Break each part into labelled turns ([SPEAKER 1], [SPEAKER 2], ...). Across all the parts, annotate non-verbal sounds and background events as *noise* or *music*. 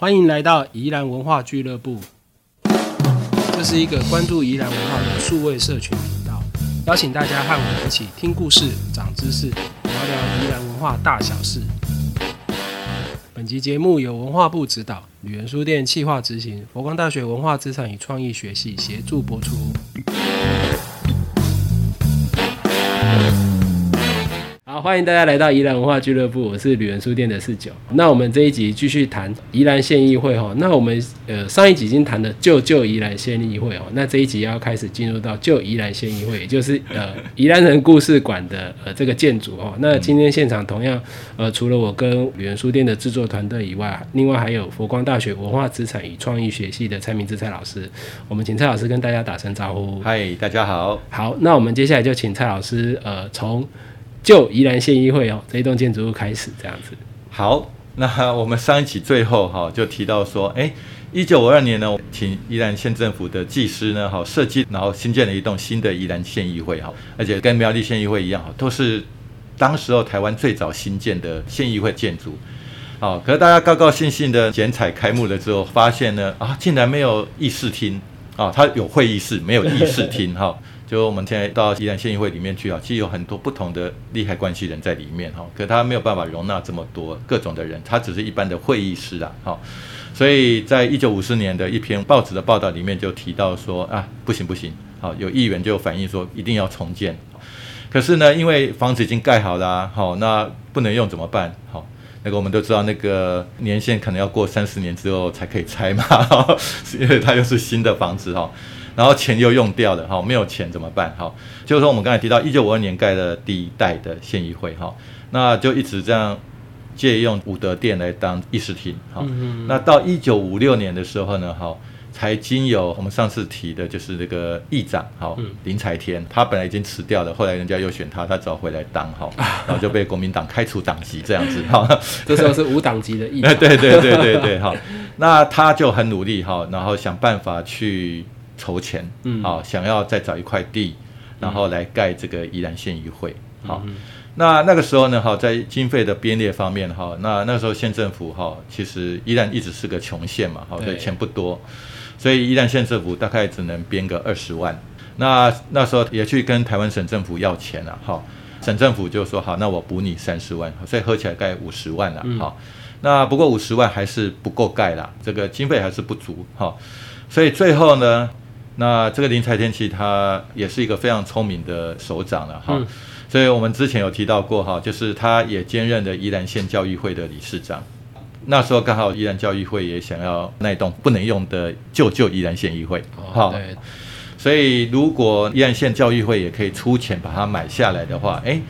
[SPEAKER 1] 欢迎来到宜兰文化俱乐部，这是一个关注宜兰文化的数位社群频道，邀请大家和我一起听故事、长知识，聊聊宜兰文化大小事。本集节目由文化部指导，旅人书店企划执行，佛光大学文化资产与创意学系协助播出。好，欢迎大家来到宜兰文化俱乐部，我是旅人书店的四九。那我们这一集继续谈宜兰县议会哈。那我们呃上一集已经谈了旧旧宜兰县议会哦，那这一集要开始进入到旧宜兰县议会，也就是呃宜兰人故事馆的呃这个建筑哦。那今天现场同样呃除了我跟旅人书店的制作团队以外，另外还有佛光大学文化资产与创意学系的蔡明志蔡老师。我们请蔡老师跟大家打声招呼。
[SPEAKER 2] 嗨，大家好。
[SPEAKER 1] 好，那我们接下来就请蔡老师呃从。就宜兰县议会哦，这一栋建筑物开始这样子。
[SPEAKER 2] 好，那我们上一期最后哈就提到说，哎，一九五二年呢，请宜兰县政府的技师呢，哈设计，然后新建了一栋新的宜兰县议会哈，而且跟苗栗县议会一样哈，都是当时候台湾最早新建的县议会建筑。好，可是大家高高兴兴的剪彩开幕了之后，发现呢，啊，竟然没有议事厅啊，它有会议室，没有议事厅哈。*laughs* 就我们现在到宜兰县议会里面去啊，其实有很多不同的利害关系人在里面哈，可他没有办法容纳这么多各种的人，他只是一般的会议室啊，哈，所以在一九五四年的一篇报纸的报道里面就提到说啊，不行不行，好，有议员就反映说一定要重建，可是呢，因为房子已经盖好了，好，那不能用怎么办？好，那个我们都知道那个年限可能要过三十年之后才可以拆嘛，*laughs* 因为它又是新的房子哈。然后钱又用掉了，哈，没有钱怎么办？哈，就是说我们刚才提到一九五二年盖的第一代的县议会，哈，那就一直这样借用武德殿来当议事厅，哈，那到一九五六年的时候呢，哈，才经有我们上次提的，就是这个议长，哈，林才天，他本来已经辞掉了，后来人家又选他，他只好回来当，哈，然后就被国民党开除党籍这样子，哈，
[SPEAKER 1] 这时候是无党籍的议长，*laughs*
[SPEAKER 2] 对对对对对，哈，那他就很努力，哈，然后想办法去。筹钱，嗯，好，想要再找一块地，然后来盖这个宜兰县议会，好，那那个时候呢，哈，在经费的编列方面，哈，那那时候县政府，哈，其实依然一直是个穷县嘛，哈，对，钱不多，所以宜兰县政府大概只能编个二十万，那那时候也去跟台湾省政府要钱了，哈，省政府就说好，那我补你三十万，所以合起来盖五十万了，好，那不过五十万还是不够盖啦，这个经费还是不足，哈，所以最后呢。那这个林才天其实他也是一个非常聪明的首长了哈，所以我们之前有提到过哈，就是他也兼任的宜兰县教育会的理事长。那时候刚好宜兰教育会也想要那栋不能用的旧旧宜兰县议会，好，所以如果宜兰县教育会也可以出钱把它买下来的话，哎，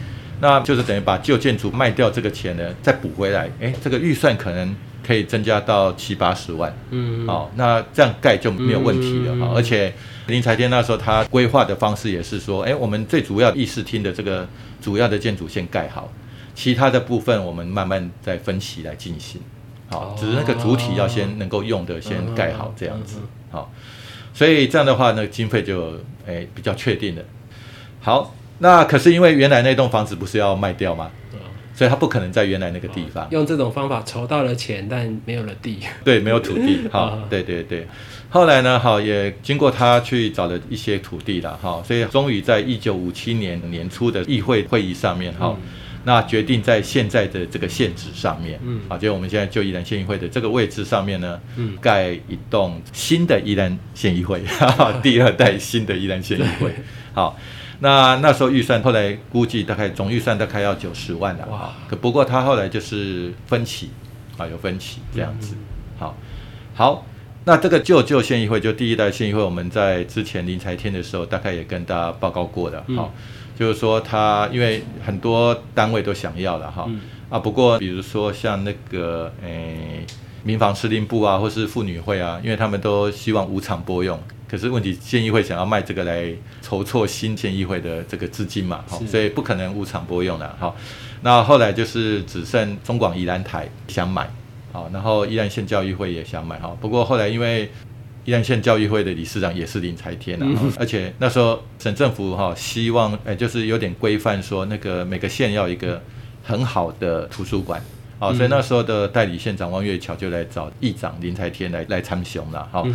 [SPEAKER 2] 那就是等于把旧建筑卖掉这个钱呢再补回来，哎，这个预算可能。可以增加到七八十万，嗯，好，那这样盖就没有问题了哈。而且林财天那时候他规划的方式也是说，哎，我们最主要议事厅的这个主要的建筑先盖好，其他的部分我们慢慢再分析来进行，好，只是那个主体要先能够用的先盖好这样子，好，所以这样的话呢，经费就哎比较确定了。好，那可是因为原来那栋房子不是要卖掉吗？所以他不可能在原来那个地方
[SPEAKER 1] 用这种方法筹到了钱，但没有了地。
[SPEAKER 2] 对，没有土地。*laughs* 好，对对对。后来呢，好也经过他去找了一些土地了，哈，所以终于在一九五七年年初的议会会议上面，哈，那决定在现在的这个县址上面，嗯，好，就我们现在就宜兰县议会的这个位置上面呢，嗯，盖一栋新的宜兰县议会，第二代新的宜兰县议会，*laughs* 好。那那时候预算后来估计大概总预算大概要九十万了。啊，可不过他后来就是分歧啊，有分歧这样子。好，好，那这个旧旧县议会就第一代县议会，我们在之前林才天的时候大概也跟大家报告过的，好，就是说他因为很多单位都想要了哈，啊，不过比如说像那个诶民防司令部啊，或是妇女会啊，因为他们都希望无偿拨用。可是问题，县议会想要卖这个来筹措新县议会的这个资金嘛，好，所以不可能无偿拨用的，好。那后来就是只剩中广宜兰台想买，好，然后宜兰县教育会也想买，哈。不过后来因为宜兰县教育会的理事长也是林才天啊，而且那时候省政府哈希望，哎，就是有点规范说那个每个县要一个很好的图书馆，啊，所以那时候的代理县长汪月桥就来找议长林才天来来参雄了，好，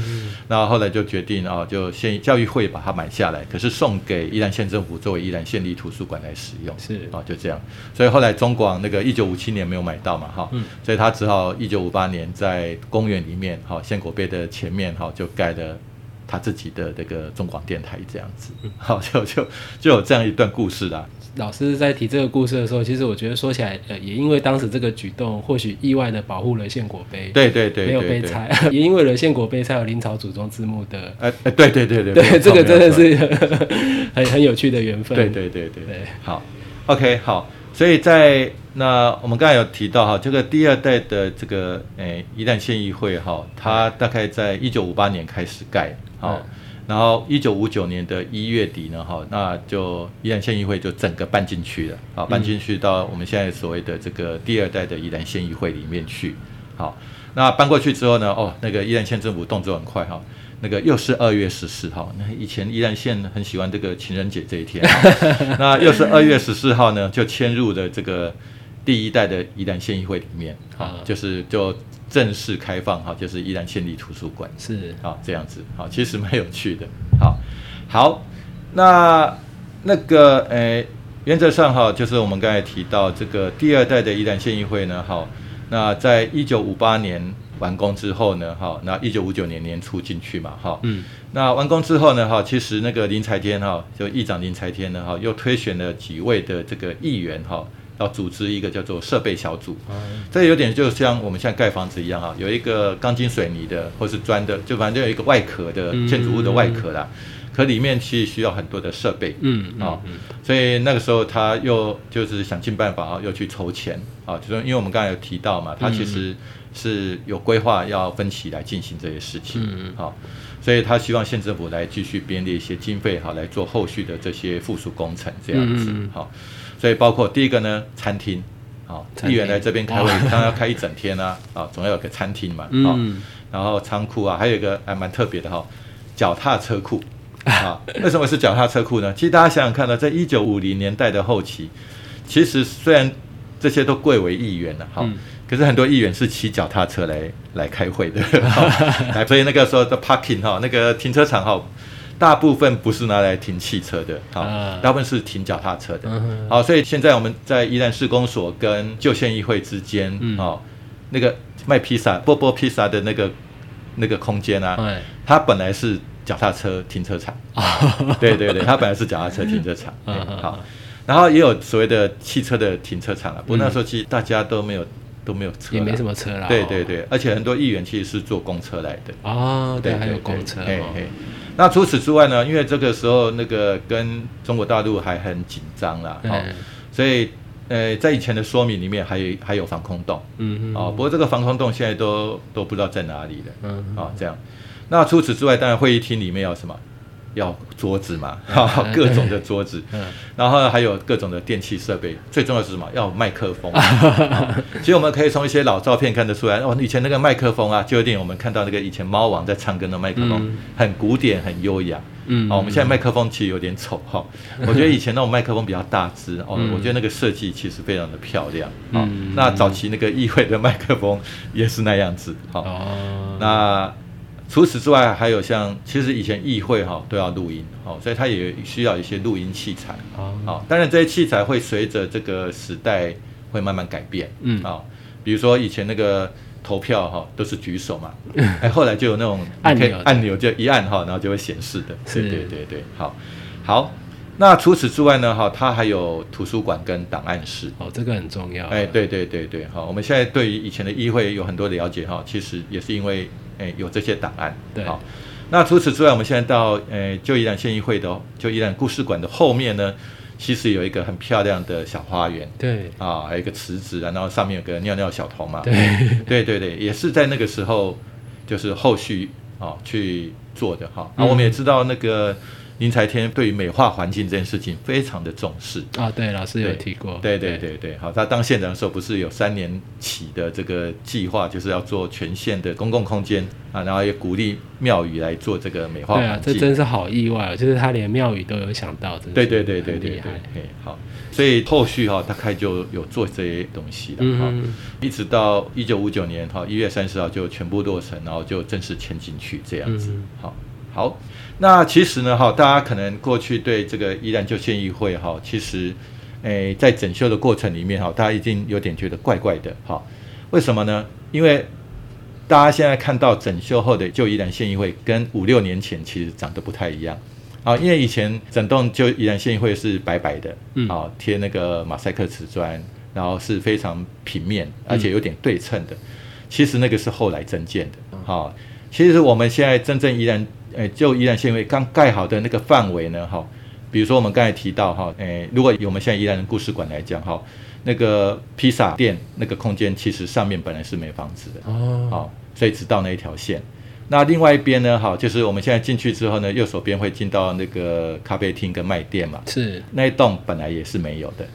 [SPEAKER 2] 那后来就决定啊，就县教育会把它买下来，可是送给宜兰县政府作为宜兰县立图书馆来使用，
[SPEAKER 1] 是。
[SPEAKER 2] 啊，就这样，所以后来中广那个一九五七年没有买到嘛，哈，所以他只好一九五八年在公园里面，哈，县国碑的前面，哈，就盖了。他自己的这个中广电台这样子，好就就就有这样一段故事啦。
[SPEAKER 1] 老师在提这个故事的时候，其实我觉得说起来，呃，也因为当时这个举动，或许意外的保护了献果碑，
[SPEAKER 2] 对对对，
[SPEAKER 1] 没有被拆，*laughs* 也因为了献果碑才有林朝祖宗字幕的，
[SPEAKER 2] 呃，对对对对，
[SPEAKER 1] 对这个真的是 *laughs* 很很有趣的缘分。
[SPEAKER 2] 对对对对对，好，OK，好，所以在那我们刚才有提到哈，这个第二代的这个诶一旦县议会哈，它大概在一九五八年开始盖。好，然后一九五九年的一月底呢，哈，那就宜兰县议会就整个搬进去了，啊，搬进去到我们现在所谓的这个第二代的宜兰县议会里面去。好，那搬过去之后呢，哦，那个宜兰县政府动作很快哈，那个又是二月十四号，那以前宜兰县很喜欢这个情人节这一天，*laughs* 那又是二月十四号呢，就迁入了这个第一代的宜兰县议会里面，好，就是就。正式开放哈，就是宜兰县立图书馆
[SPEAKER 1] 是
[SPEAKER 2] 啊这样子好，其实蛮有趣的。好，好，那那个诶，原则上哈，就是我们刚才提到这个第二代的宜兰县议会呢，哈，那在一九五八年完工之后呢，哈，那一九五九年年初进去嘛，哈，嗯，那完工之后呢，哈，其实那个林才天哈，就议长林才天呢，哈，又推选了几位的这个议员哈。要组织一个叫做设备小组，这有点就像我们现在盖房子一样啊，有一个钢筋水泥的或是砖的，就反正有一个外壳的建筑物的外壳啦，可里面其实需要很多的设备，嗯啊，所以那个时候他又就是想尽办法啊，又去筹钱啊，就说因为我们刚才有提到嘛，他其实是有规划要分期来进行这些事情，嗯好，所以他希望县政府来继续编列一些经费好来做后续的这些附属工程这样子，好。所以包括第一个呢，餐厅，好，议员来这边开会，当然要开一整天啊，啊，总要有个餐厅嘛，好，然后仓库啊，还有一个还蛮特别的哈，脚踏车库，啊，*laughs* 为什么是脚踏车库呢？其实大家想想看呢，在一九五零年代的后期，其实虽然这些都贵为议员了，哈，可是很多议员是骑脚踏车来来开会的，*laughs* 所以那个时候的 parking 哈，那个停车场哈。大部分不是拿来停汽车的，好，大部分是停脚踏车的，好，所以现在我们在宜兰市公所跟旧县议会之间，哦，那个卖披萨、波波披萨的那个那个空间啊，它本来是脚踏车停车场，*laughs* 对对对，它本来是脚踏车停车场，好，然后也有所谓的汽车的停车场了，不过那时候其实大家都没有都没有车，
[SPEAKER 1] 也没什么车啦，
[SPEAKER 2] 对对对，而且很多议员其实是坐公车来的，
[SPEAKER 1] 哦，对，还有公车，嘿嘿。
[SPEAKER 2] 那除此之外呢？因为这个时候那个跟中国大陆还很紧张啦，好，所以呃，在以前的说明里面还有还有防空洞，嗯嗯，哦，不过这个防空洞现在都都不知道在哪里了，嗯，啊，这样。那除此之外，当然会议厅里面有什么？要桌子嘛，哈，*laughs* 各种的桌子，然后还有各种的电器设备，最重要是什么？要麦克风。*laughs* 其实我们可以从一些老照片看得出来，哦，以前那个麦克风啊，就有点我们看到那个以前猫王在唱歌的麦克风，很古典，很优雅。嗯，哦，我们现在麦克风其实有点丑哈，*laughs* 我觉得以前那种麦克风比较大只，哦，我觉得那个设计其实非常的漂亮。哦，那早期那个议会的麦克风也是那样子。哦，那。除此之外，还有像其实以前议会哈都要录音，哦，所以它也需要一些录音器材，好，当然这些器材会随着这个时代会慢慢改变，嗯，啊，比如说以前那个投票哈都是举手嘛，*laughs* 哎，后来就有那种
[SPEAKER 1] 按钮，
[SPEAKER 2] 按钮就一按哈，然后就会显示的，对对对对，好，好，那除此之外呢，哈，它还有图书馆跟档案室，
[SPEAKER 1] 哦，这个很重要，
[SPEAKER 2] 哎，对对对对，好，我们现在对于以前的议会有很多了解哈，其实也是因为。哎，有这些档案，
[SPEAKER 1] 对，好。
[SPEAKER 2] 那除此之外，我们现在到呃，旧宜兰县议会的旧宜兰故事馆的后面呢，其实有一个很漂亮的小花园，
[SPEAKER 1] 对，
[SPEAKER 2] 啊，还有一个池子啊，然后上面有个尿尿小童嘛，
[SPEAKER 1] 对，*laughs*
[SPEAKER 2] 对对对，也是在那个时候，就是后续啊去做的哈。啊，我们也知道那个。林才天对于美化环境这件事情非常的重视。
[SPEAKER 1] 啊，对，老师有提过。
[SPEAKER 2] 对对对对，好，他当县长的时候不是有三年起的这个计划，就是要做全县的公共空间啊，然后也鼓励庙宇来做这个美化
[SPEAKER 1] 对啊
[SPEAKER 2] 环，境。
[SPEAKER 1] 这真是好意外哦，就是他连庙宇都有想到，
[SPEAKER 2] 对对对对对对好，所以后续哈、大概就有做这些东西了哈、
[SPEAKER 1] 嗯
[SPEAKER 2] 一直到一九五九年哈一月三十号就全部落成，然后就正式迁进去这样子。
[SPEAKER 1] 嗯
[SPEAKER 2] 好，好，那其实呢哈，大家可能过去对这个宜兰旧县议会哈，其实诶在整修的过程里面哈，大家已经有点觉得怪怪的哈。为什么呢？因为大家现在看到整修后的旧宜兰县议会，跟五六年前其实长得不太一样。啊，因为以前整栋旧宜兰县议会是白白的，
[SPEAKER 1] 嗯
[SPEAKER 2] 啊，贴那个马赛克瓷砖，然后是非常平面，而且有点对称的。其实那个是后来增建的，哈、其实我们现在真正宜兰，呃，就宜兰县议会刚盖好的那个范围呢，哈、比如说我们刚才提到哈，诶，如果以我们现在宜兰的故事馆来讲哈，那个披萨店那个空间，其实上面本来是没房子的，
[SPEAKER 1] 哦，
[SPEAKER 2] 好、所以只到那一条线。那另外一边呢，哈，就是我们现在进去之后呢，右手边会进到那个咖啡厅跟卖店嘛，
[SPEAKER 1] 是
[SPEAKER 2] 那一栋本来也是没有的，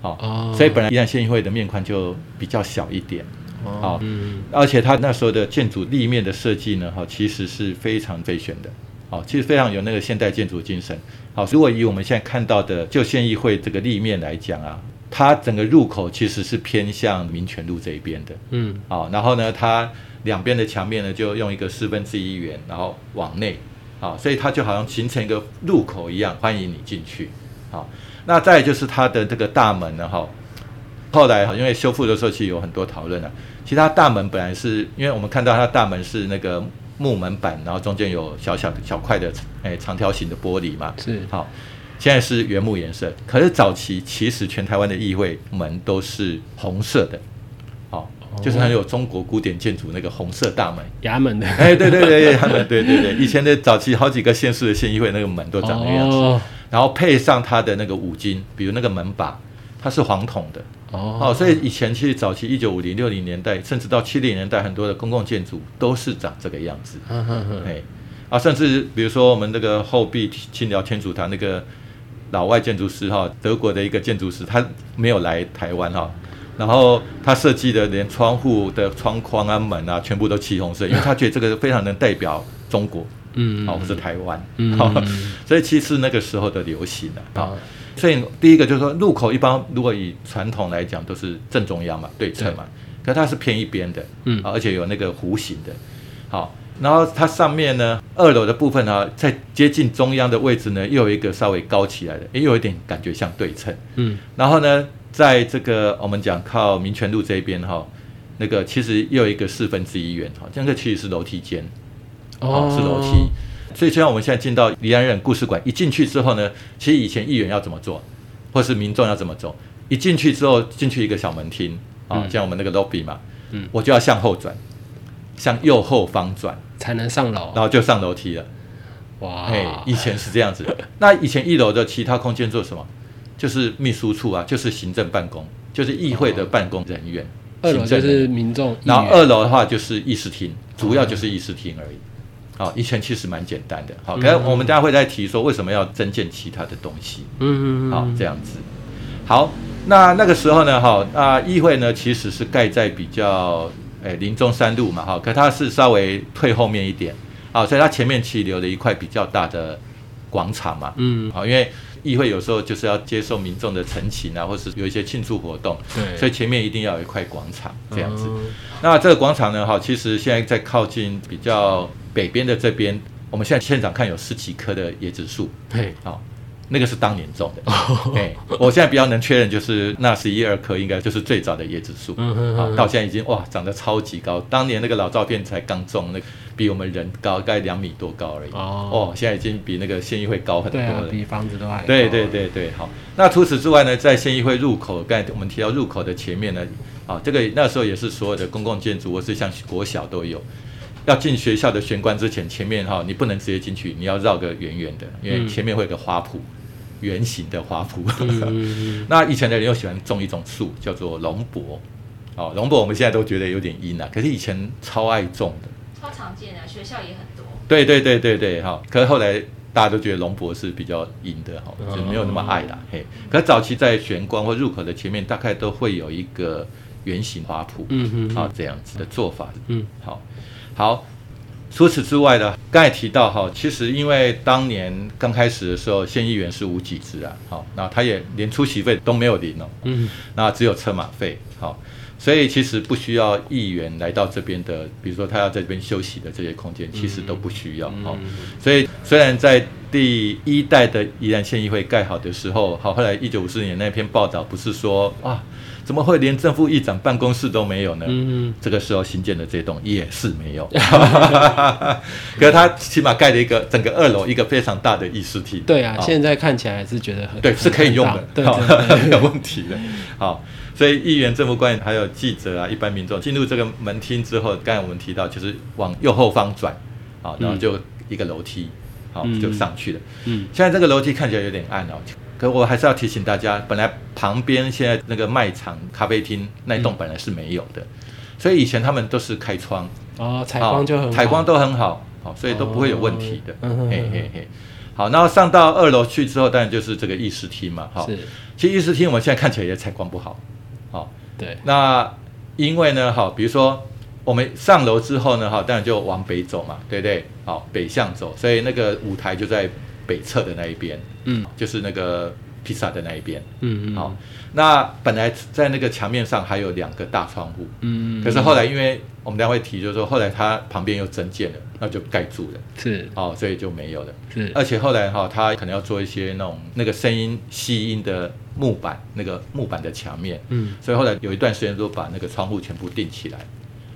[SPEAKER 2] 好、
[SPEAKER 1] 哦
[SPEAKER 2] 所以本来宜兰县议会的面宽就比较小一点，好、
[SPEAKER 1] 嗯
[SPEAKER 2] 而且它那时候的建筑立面的设计呢，哈，其实是非常费选的，好，其实非常有那个现代建筑精神。好，如果以我们现在看到的旧县议会这个立面来讲啊，它整个入口其实是偏向民权路这一边的，
[SPEAKER 1] 嗯
[SPEAKER 2] 好，然后呢，它两边的墙面呢就用一个四分之一圆，然后往内，好，所以它就好像形成一个入口一样，欢迎你进去。好，那再就是它的这个大门呢，哈，后来哈因为修复的时候其实有很多讨论啊，其实它大门本来是因为我们看到它大门是那个木门板，然后中间有小小的小块的诶长条形的玻璃嘛，
[SPEAKER 1] 是。
[SPEAKER 2] 好，现在是原木颜色，可是早期其实全台湾的议会门都是红色的，好、就是很有中国古典建筑那个红色大门。
[SPEAKER 1] 衙门的。
[SPEAKER 2] 哎，对对对，衙门对对对，以前的早期好几个县市的县议会那个门都长那个样子，
[SPEAKER 1] 哦。
[SPEAKER 2] 然后配上它的那个五金，比如那个门把，它是黄铜的。
[SPEAKER 1] 哦。
[SPEAKER 2] 哦，所以以前其实早期一九五零六零年代，甚至到七零年代，很多的公共建筑都是长这个样子。哎，啊，甚至比如说我们那个后壁清辽天主堂那个老外建筑师哈，德国的一个建筑师，他没有来台湾哈，然后他设计的连窗户的窗框啊、门啊，全部都漆红色，因为他觉得这个非常能代表中国，
[SPEAKER 1] 嗯
[SPEAKER 2] 好、或是台湾，
[SPEAKER 1] 嗯
[SPEAKER 2] 好、*laughs* 所以其实那个时候的流行的、啊，
[SPEAKER 1] 啊
[SPEAKER 2] 所以第一个就是说，入口一般如果以传统来讲都是正中央嘛，对称嘛，可它是偏一边的，
[SPEAKER 1] 嗯。
[SPEAKER 2] 啊而且有那个弧形的，好，然后它上面呢，二楼的部分呢，在接近中央的位置呢，又有一个稍微高起来的，诶又有一点感觉像对称，
[SPEAKER 1] 嗯。
[SPEAKER 2] 然后呢，在这个我们讲靠民权路这一边哈，那个其实又有一个四分之一圆哈，这个其实是楼梯间，哦，是楼梯。所以，就像我们现在进到离安人故事馆，一进去之后呢，其实以前议员要怎么做，或是民众要怎么走，一进去之后，进去一个小门厅啊，
[SPEAKER 1] 嗯
[SPEAKER 2] 像我们那个 lobby 嘛，
[SPEAKER 1] 嗯
[SPEAKER 2] 我就要向后转，向右后方转，
[SPEAKER 1] 才能上楼
[SPEAKER 2] 然后就上楼梯了。
[SPEAKER 1] 哇
[SPEAKER 2] 哎，以前是这样子。那以前一楼的其他空间做什么？就是秘书处啊，就是行政办公，就是议会的办公人员。
[SPEAKER 1] 二楼就是民众，
[SPEAKER 2] 然后二楼的话就是议事厅，主要就是议事厅而已。好，以前其实蛮简单的。好，可是我们大家会再提说为什么要增建其他的东西。
[SPEAKER 1] 嗯嗯嗯
[SPEAKER 2] 好，这样子。好，那那个时候呢，哈，那议会呢其实是盖在比较诶林中山路嘛，哈，可它是稍微退后面一点，好，所以它前面其实留了一块比较大的广场嘛，
[SPEAKER 1] 嗯
[SPEAKER 2] 好，因为议会有时候就是要接受民众的陈情啊，或是有一些庆祝活动，
[SPEAKER 1] 对，
[SPEAKER 2] 所以前面一定要有一块广场这样子。
[SPEAKER 1] 嗯。
[SPEAKER 2] 那这个广场呢，哈，其实现在在靠近比较北边的这边，我们现在现场看有十几棵的椰子树，
[SPEAKER 1] 对，
[SPEAKER 2] 好、那个是当年种的。*laughs* 哎、我现在比较能确认，就是那十一二棵应该就是最早的椰子树，到现在已经哇长得超级高。当年那个老照片才刚种，那个比我们人高，大概两米多高而已。
[SPEAKER 1] 哦
[SPEAKER 2] 哦，现在已经比那个县议会高很多了。
[SPEAKER 1] 比房子都还高
[SPEAKER 2] 对对对对，好。那除此之外呢，在县议会入口，刚才我们提到入口的前面呢，啊，这个那时候也是所有的公共建筑或是像国小都有。要进学校的玄关之前，前面哈你不能直接进去，你要绕个圆圆的，因为
[SPEAKER 1] 嗯
[SPEAKER 2] 前面会有个花圃，圆形的花圃。*laughs* 那以前的人又喜欢种一种树，叫做龙柏。哦，龙柏我们现在都觉得有点阴啊，可是以前超爱种的。
[SPEAKER 3] 超常见的，学校也很多。
[SPEAKER 2] 对对对对对，哈、可是后来大家都觉得龙柏是比较阴的哈，就没有那么爱啦。嘿，可早期在玄关或入口的前面，大概都会有一个圆形花圃，嗯嗯，啊这样子的做法，嗯，好，好。除此之外呢，刚才提到哈，其实因为当年刚开始的时候，县议员是无给职啊，好，那他也连出席费都没有领哦，嗯，那只有车马费，好。所以其实不需要议员来到这边的，比如说他要在这边休息的这些空间，其实都不需要。好，所以虽然在第一代的宜兰县议会盖好的时候，好，后来一九五四年那篇报道不是说啊，怎么会连正副议长办公室都没有呢？嗯这个时候新建的这栋也是没有，*laughs* *laughs* 可是他起码盖了一个整个二楼一个非常大的议事厅。
[SPEAKER 1] 对啊，现在看起来是觉得很
[SPEAKER 2] 对，是可以用的，*laughs*
[SPEAKER 1] 对，
[SPEAKER 2] 没有问题的。好。所以议员、政府官员还有记者啊，一般民众进入这个门厅之后，刚才我们提到就是往右后方转，好，然后就一个楼梯，好就上去了。嗯，现在这个楼梯看起来有点暗哦，可我还是要提醒大家，本来旁边现在那个卖场、咖啡厅那一栋本来是没有的，所以以前他们都是开窗，
[SPEAKER 1] 哦，采光就很
[SPEAKER 2] 采光都很好，好，所以都不会有问题的。嘿嘿嘿，好，然后上到二楼去之后，当然就是这个议事厅嘛，哈。是，其实议事厅我们现在看起来也采光不好。好，
[SPEAKER 1] 对，
[SPEAKER 2] 那因为呢，哈，比如说我们上楼之后呢，哈，当然就往北走嘛，对不对？好，北向走，所以那个舞台就在北侧的那一边，嗯，就是那个披萨的那一边，嗯嗯，好，那本来在那个墙面上还有两个大窗户，嗯嗯，可是后来因为我们待会提，就是说后来它旁边又增建了，那就盖住了，
[SPEAKER 1] 是，
[SPEAKER 2] 哦，所以就没有了，是，而且后来哈，它可能要做一些那种那个声音吸音的。木板那个木板的墙面，嗯，所以后来有一段时间都把那个窗户全部钉起来，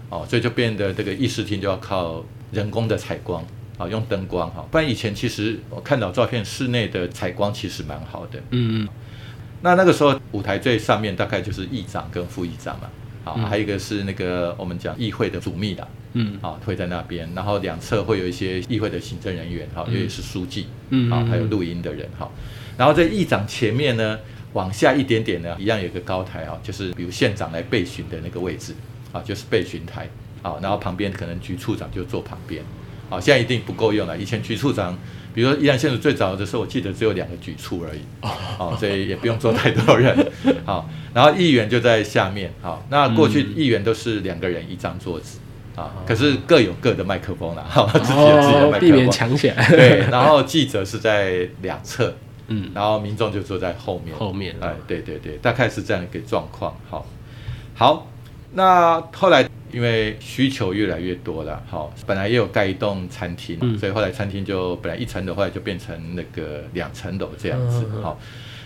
[SPEAKER 2] 哦，所以就变得这个议事厅就要靠人工的采光，啊，用灯光哈，不然以前其实我看到照片，室内的采光其实蛮好的，嗯嗯，那那个时候舞台最上面大概就是议长跟副议长嘛，啊，还有一个是那个我们讲议会的主秘的，嗯，啊，会在那边，然后两侧会有一些议会的行政人员，哈，也是书记，嗯，啊，还有录音的人，哈，然后在议长前面呢。往下一点点呢，一样有个高台啊，就是比如县长来备询的那个位置啊，就是备询台啊，然后旁边可能局处长就坐旁边啊，现在一定不够用了。以前局处长，比如说宜兰县最早的时候，我记得只有两个局处而已哦，所以也不用坐太多人好，然后议员就在下面好，那过去议员都是两个人一张桌子啊，可是各有各的麦克风了，自己有自己的麦克风，
[SPEAKER 1] 避免抢起来。
[SPEAKER 2] 对，然后记者是在两侧。*laughs* 嗯，然后民众就坐在后面，
[SPEAKER 1] 后面，
[SPEAKER 2] 哎，对对对，大概是这样一个状况。好，好，那后来因为需求越来越多了，好，本来也有盖一栋餐厅，所以后来餐厅就本来一层楼，后来就变成那个两层楼这样子。好，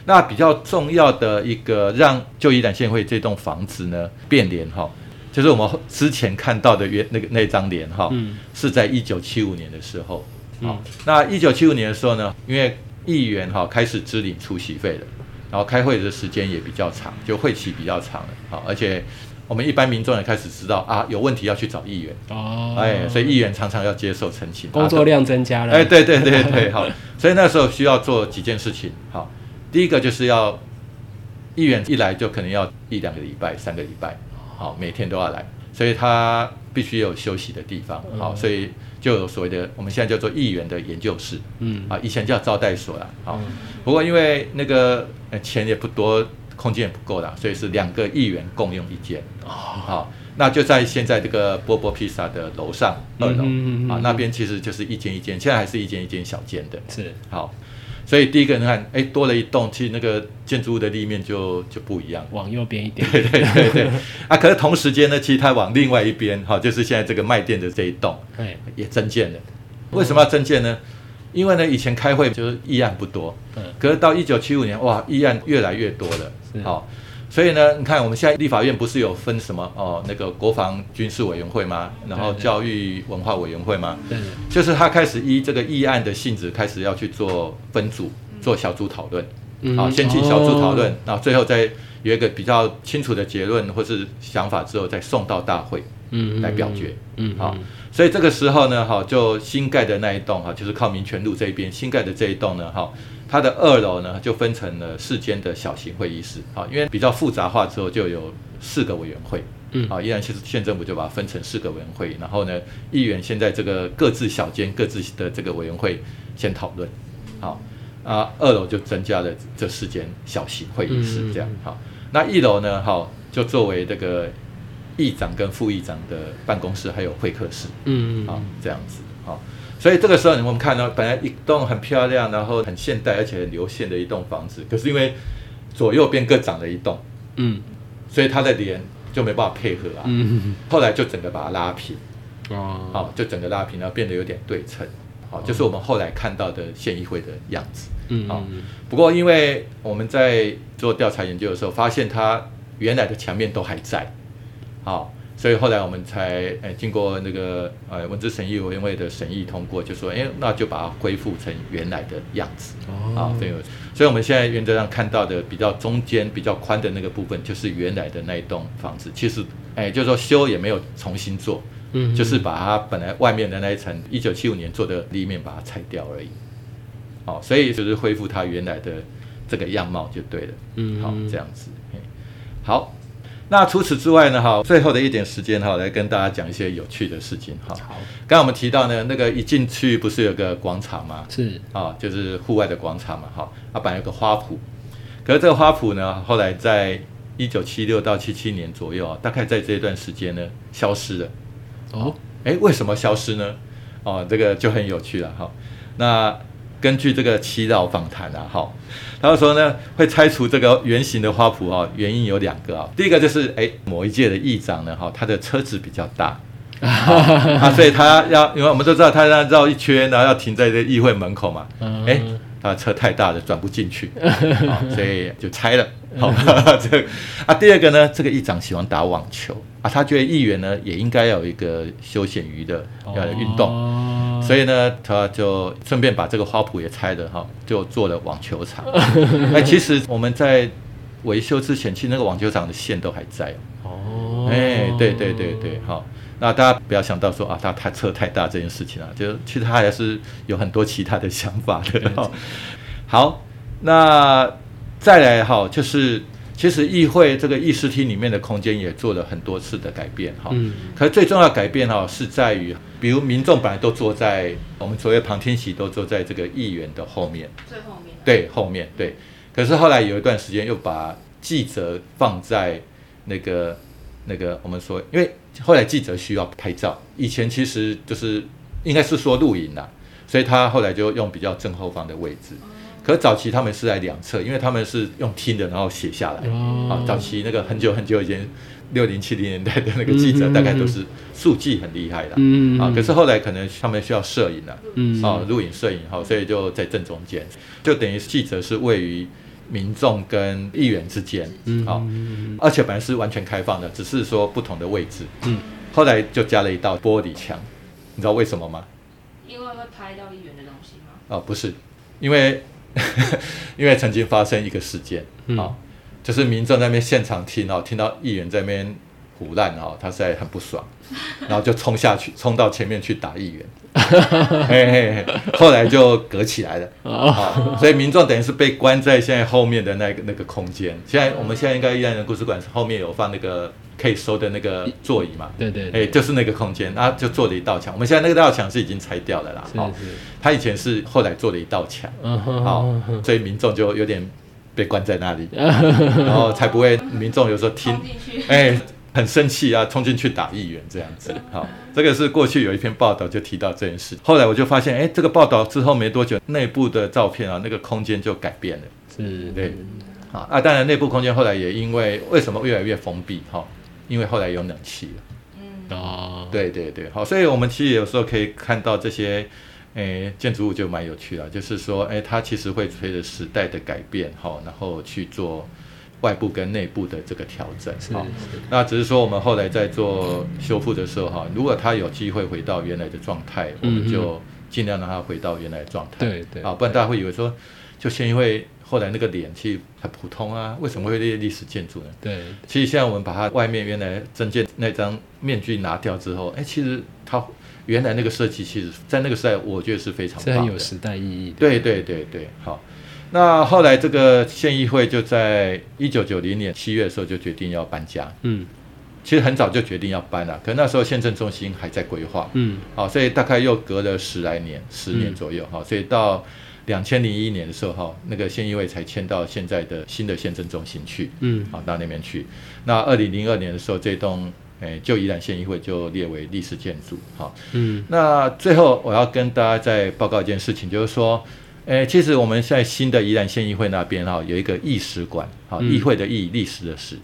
[SPEAKER 2] 那比较重要的一个让就医展县会这栋房子呢变脸哈，就是我们之前看到的原那个那张脸哈，是在一九七五年的时候。好，那一九七五年的时候呢，因为议员哈开始支领出席费了，然后开会的时间也比较长，就会期比较长了。好，而且我们一般民众也开始知道啊，有问题要去找议员哦，哎，所以议员常常要接受澄清，
[SPEAKER 1] 工作量增加了。
[SPEAKER 2] 哎，对对对对，好，所以那时候需要做几件事情。好，第一个就是要议员一来就可能要一两个礼拜、三个礼拜，好，每天都要来，所以他必须有休息的地方。好，所以。就有所谓的，我们现在叫做议员的研究室，嗯，啊，以前叫招待所啦，好，不过因为那个钱也不多，空间也不够了，所以是两个议员共用一间，哦，好，那就在现在这个波波披萨的楼上二楼，啊，那边其实就是一间一间，现在还是一间一间小间的，
[SPEAKER 1] 是，
[SPEAKER 2] 好。所以第一个你看，哎，多了一栋，其实那个建筑物的立面就就不一样，
[SPEAKER 1] 往右边一点。*laughs*
[SPEAKER 2] 对对对对，啊，可是同时间呢，其实它往另外一边，哈，就是现在这个卖店的这一栋，哎，也增建了。为什么要增建呢？因为呢，以前开会就是议案不多，嗯，可是到一九七五年，哇，议案越来越多了，好。所以呢，你看我们现在立法院不是有分什么哦，那个国防军事委员会吗？然后教育文化委员会吗？对，就是他开始依这个议案的性质，开始要去做分组、做小组讨论。好，先进小组讨论，然后最后再有一个比较清楚的结论或是想法之后，再送到大会，嗯，来表决。嗯，好，所以这个时候呢，哈，就新盖的那一栋哈，就是靠民权路这边新盖的这一栋呢，哈。它的二楼呢，就分成了四间的小型会议室，好，因为比较复杂化之后，就有四个委员会，
[SPEAKER 1] 嗯
[SPEAKER 2] 啊，依然县县政府就把它分成四个委员会，然后呢，议员现在这个各自小间各自的这个委员会先讨论，好啊，二楼就增加了这四间小型会议室这样
[SPEAKER 1] 嗯
[SPEAKER 2] 好，那一楼呢，好就作为这个议长跟副议长的办公室还有会客室，
[SPEAKER 1] 嗯。
[SPEAKER 2] 啊，这样子，好，所以这个时候我们看到，本来一栋很漂亮，然后很现代而且很流线的一栋房子，可是因为左右边各长了一栋，
[SPEAKER 1] 嗯。
[SPEAKER 2] 所以它的脸就没办法配合啊。
[SPEAKER 1] 嗯。
[SPEAKER 2] 后来就整个把它拉平，
[SPEAKER 1] 哦。
[SPEAKER 2] 好，就整个拉平，然后变得有点对称，好，就是我们后来看到的县议会的样子。好
[SPEAKER 1] 嗯。
[SPEAKER 2] 不过因为我们在做调查研究的时候，发现它原来的墙面都还在，好，所以后来我们才呃经过那个呃文字审议委员会的审议通过，就说哎、那就把它恢复成原来的样子。啊，所以所以我们现在原则上看到的比较中间比较宽的那个部分，就是原来的那一栋房子。其实，哎，就是说修也没有重新做，
[SPEAKER 1] 嗯
[SPEAKER 2] 就是把它本来外面的那一层一九七五年做的立面把它拆掉而已。哦，所以就是恢复它原来的这个样貌就对了。
[SPEAKER 1] 嗯
[SPEAKER 2] 好，这样子。嘿好，那除此之外呢，哈，最后的一点时间哈，来跟大家讲一些有趣的事情哈。
[SPEAKER 1] 好
[SPEAKER 2] 刚刚我们提到呢，那个一进去不是有个广场吗？
[SPEAKER 1] 是
[SPEAKER 2] 啊，就是户外的广场嘛，哈，它本来有个花圃，可是这个花圃呢，后来在一九七六到七七年左右啊，大概在这一段时间呢，消失了。
[SPEAKER 1] 哦
[SPEAKER 2] 哎，为什么消失呢？哦，这个就很有趣了哈。那根据这个祈祷访谈啊，哈，他说呢，会拆除这个圆形的花圃啊，原因有两个啊。第一个就是哎，某一届的议长呢，哈，他的车子比较大。*laughs* 啊，所以他要，因为我们都知道他要绕一圈，然后要停在这议会门口嘛。
[SPEAKER 1] 嗯
[SPEAKER 2] 哎、他的车太大了，转不进去，*laughs* 啊所以就拆了。好，*laughs* 这个啊，第二个呢，这个议长喜欢打网球啊，他觉得议员呢也应该要有一个休闲娱乐，要有运动，
[SPEAKER 1] 动
[SPEAKER 2] 所以呢，他就顺便把这个花圃也拆了哈，就做了网球场。*laughs* 哎，其实我们在维修之前，其实那个网球场的线都还在哦。
[SPEAKER 1] 哦
[SPEAKER 2] 哎，对对对对，好。那大家不要想到说啊，他他车太大这件事情啊，就其实他还是有很多其他的想法的。哈好，那再来哈，就是其实议会这个议事厅里面的空间也做了很多次的改变哈。
[SPEAKER 1] 嗯
[SPEAKER 2] 可是最重要的改变哈，是在于，比如民众本来都坐在我们所谓旁听席都坐在这个议员的后面，
[SPEAKER 3] 最后面。
[SPEAKER 2] 对，后面对。可是后来有一段时间又把记者放在那个那个我们说，因为后来记者需要拍照，以前其实就是应该是说录影啦，所以他后来就用比较正后方的位置。可是早期他们是在两侧，因为他们是用听的，然后写下来。
[SPEAKER 1] 哦
[SPEAKER 2] 啊，早期那个很久很久以前，六零七零年代的那个记者，
[SPEAKER 1] 嗯
[SPEAKER 2] 大概都是速记很厉害的。
[SPEAKER 1] 嗯
[SPEAKER 2] 啊，可是后来可能他们需要摄影了。
[SPEAKER 1] 嗯
[SPEAKER 2] 啊，录影摄影哈，所以就在正中间，就等于记者是位于民众跟议员之间，
[SPEAKER 1] 嗯
[SPEAKER 2] 好、而且本来是完全开放的，只是说不同的位置，
[SPEAKER 1] 嗯
[SPEAKER 2] 后来就加了一道玻璃墙，你知道为什么吗？
[SPEAKER 3] 因为会拍到议员的东西吗？
[SPEAKER 2] 哦，不是，因为 *laughs* 因为曾经发生一个事件，啊、
[SPEAKER 1] 嗯
[SPEAKER 2] 就是民众在那边现场听哦，听到议员在那边胡乱哦，他实在很不爽，然后就冲下去，冲到前面去打议员，嘿嘿嘿，后来就隔起来了。*laughs*
[SPEAKER 1] 哦
[SPEAKER 2] 啊，所以民众等于是被关在现在后面的那个那个空间。现在我们现在应该依然的故事馆后面有放那个可以收的那个座椅嘛？哎、
[SPEAKER 1] 对对对
[SPEAKER 2] 就是那个空间，然后就做了一道墙。我们现在那个道墙是已经拆掉了啦。哦
[SPEAKER 1] 是是
[SPEAKER 2] 他以前是后来做了一道墙，
[SPEAKER 1] 嗯哼
[SPEAKER 2] 好、所以民众就有点被关在那里，*laughs* 然后才不会民众有时候听
[SPEAKER 3] 冲进去。
[SPEAKER 2] 哎、*laughs* 很生气啊，冲进去打议员这样子。好，这个是过去有一篇报道就提到这件事。后来我就发现，哎、这个报道之后没多久，内部的照片啊，那个空间就改变了。
[SPEAKER 1] 是
[SPEAKER 2] 对啊，啊，当然内部空间后来也因为为什么越来越封闭？哈、因为后来有冷气了。
[SPEAKER 3] 嗯，
[SPEAKER 1] 哦
[SPEAKER 2] 对对对，好，所以我们其实有时候可以看到这些，诶，建筑物就蛮有趣的，就是说，诶，它其实会随着时代的改变，哈，然后去做外部跟内部的这个调整，
[SPEAKER 1] 是
[SPEAKER 2] 哈。
[SPEAKER 1] 是
[SPEAKER 2] 那只是说我们后来在做修复的时候，哈，如果它有机会回到原来的状态，我们就尽量让它回到原来的状态，
[SPEAKER 1] 对对
[SPEAKER 2] 啊，不然大家会以为说，就先因为后来那个脸其实很普通啊，为什么会列历史建筑呢？
[SPEAKER 1] 对
[SPEAKER 2] 其实现在我们把它外面原来证件那张面具拿掉之后，哎，其实它原来那个设计，其实在那个时代，我觉得是非常
[SPEAKER 1] 有时代意义的。
[SPEAKER 2] 对对对对，好。那后来这个县议会就在一九九零年七月的时候就决定要搬家。
[SPEAKER 1] 嗯。
[SPEAKER 2] 其实很早就决定要搬了，可那时候县政中心还在规划，
[SPEAKER 1] 嗯。
[SPEAKER 2] 好，所以大概又隔了十来年，十年
[SPEAKER 1] 嗯。
[SPEAKER 2] 左右，哈、所以到两千零一年的时候，哈，那个县议会才迁到现在的新的县政中心去，
[SPEAKER 1] 嗯。
[SPEAKER 2] 好，到那边去。那二零零二年的时候，这栋诶旧宜兰县议会就列为历史建筑，好，
[SPEAKER 1] 嗯。
[SPEAKER 2] 那最后我要跟大家再报告一件事情，就是说，诶，其实我们现在新的宜兰县议会那边哈有一个议史馆，好，
[SPEAKER 1] 嗯
[SPEAKER 2] 议会的议，历史的史，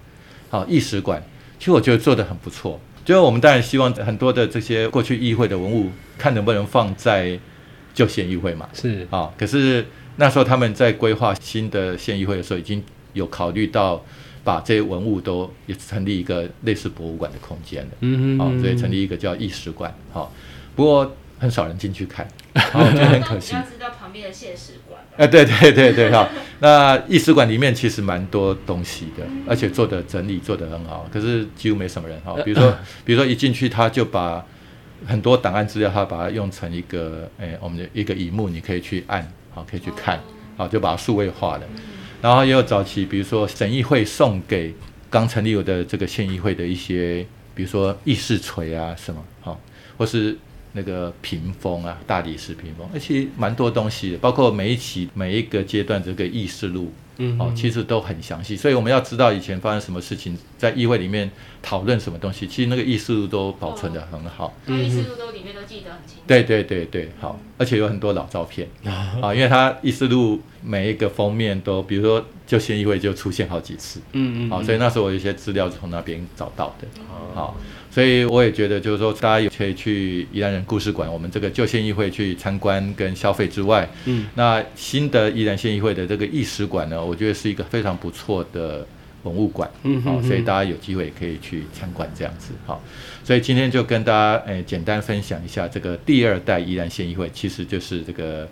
[SPEAKER 2] 好，议史馆，其实我觉得做得很不错。就是我们当然希望很多的这些过去议会的文物，看能不能放在旧县议会嘛，
[SPEAKER 1] 是
[SPEAKER 2] 啊，可是那时候他们在规划新的县议会的时候，已经有考虑到把这些文物都也成立一个类似博物馆的空间了。
[SPEAKER 1] 嗯
[SPEAKER 2] 好、所以成立一个叫议史馆，好、不过很少人进去看，好、*laughs* 我觉得很可惜
[SPEAKER 3] 比较。知道旁边的现史馆吧。
[SPEAKER 2] 哎、对对对对，哈，那艺史馆里面其实蛮多东西的，而且做的整理做得很好，可是几乎没什么人哈。比如说，比如说一进去他就把很多档案资料，他把它用成一个，哎、我们的一个荧幕，你可以去按，好，可以去看，好，就把它数位化了。然后也有早期，比如说省议会送给刚成立的这个县议会的一些，比如说议事锤啊什么，好、或是那个屏风啊，大理石屏风，而且蛮多东西的，包括每一期每一个阶段这个议事录，
[SPEAKER 1] 嗯
[SPEAKER 2] 哦，其实都很详细，所以我们要知道以前发生什么事情，在议会里面讨论什么东西，其实那个议事录都保存的很好。
[SPEAKER 3] 那议事录都里面都记得很清楚。
[SPEAKER 2] 对对对对，好，而且有很多老照片啊，因为它议事录每一个封面都，比如说就县议会就出现好几次，
[SPEAKER 1] 嗯嗯，
[SPEAKER 2] 好，所以那时候我有一些资料是从那边找到的，
[SPEAKER 1] 哦。
[SPEAKER 2] 好，所以我也觉得就是说，大家也可以去宜兰人故事馆，我们这个旧县议会去参观跟消费之外，
[SPEAKER 1] 嗯。
[SPEAKER 2] 那新的宜兰县议会的这个议史馆呢，我觉得是一个非常不错的文物馆，好，
[SPEAKER 1] 嗯好
[SPEAKER 2] 所以大家有机会也可以去参观这样子，好，所以今天就跟大家诶、简单分享一下这个第二代宜兰县议会，其实就是这个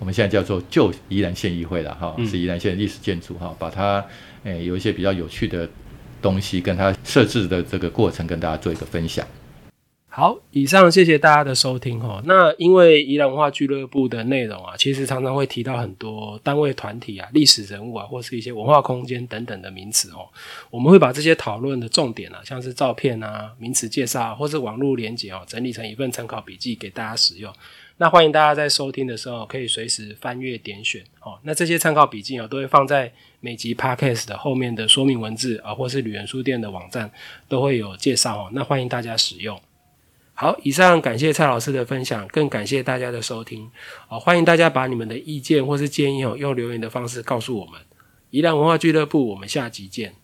[SPEAKER 2] 我们现在叫做旧宜兰县议会了哈，
[SPEAKER 1] 嗯。
[SPEAKER 2] 是宜兰县历史建筑哈，把它诶、有一些比较有趣的东西跟它设置的这个过程跟大家做一个分享。
[SPEAKER 1] 好，以上谢谢大家的收听哈。那因为宜兰文化俱乐部的内容啊，其实常常会提到很多单位、团体啊、历史人物啊，或是一些文化空间等等的名词哦。我们会把这些讨论的重点啊，像是照片啊、名词介绍或是网络连结哦，整理成一份参考笔记给大家使用。那欢迎大家在收听的时候可以随时翻阅点选哦。那这些参考笔记哦，都会放在每集 podcast 的后面的说明文字啊，或是旅人书店的网站都会有介绍哦。那欢迎大家使用。好，以上感谢蔡老师的分享，更感谢大家的收听。好，欢迎大家把你们的意见或是建议哦，用留言的方式告诉我们。宜兰文化俱乐部，我们下集见。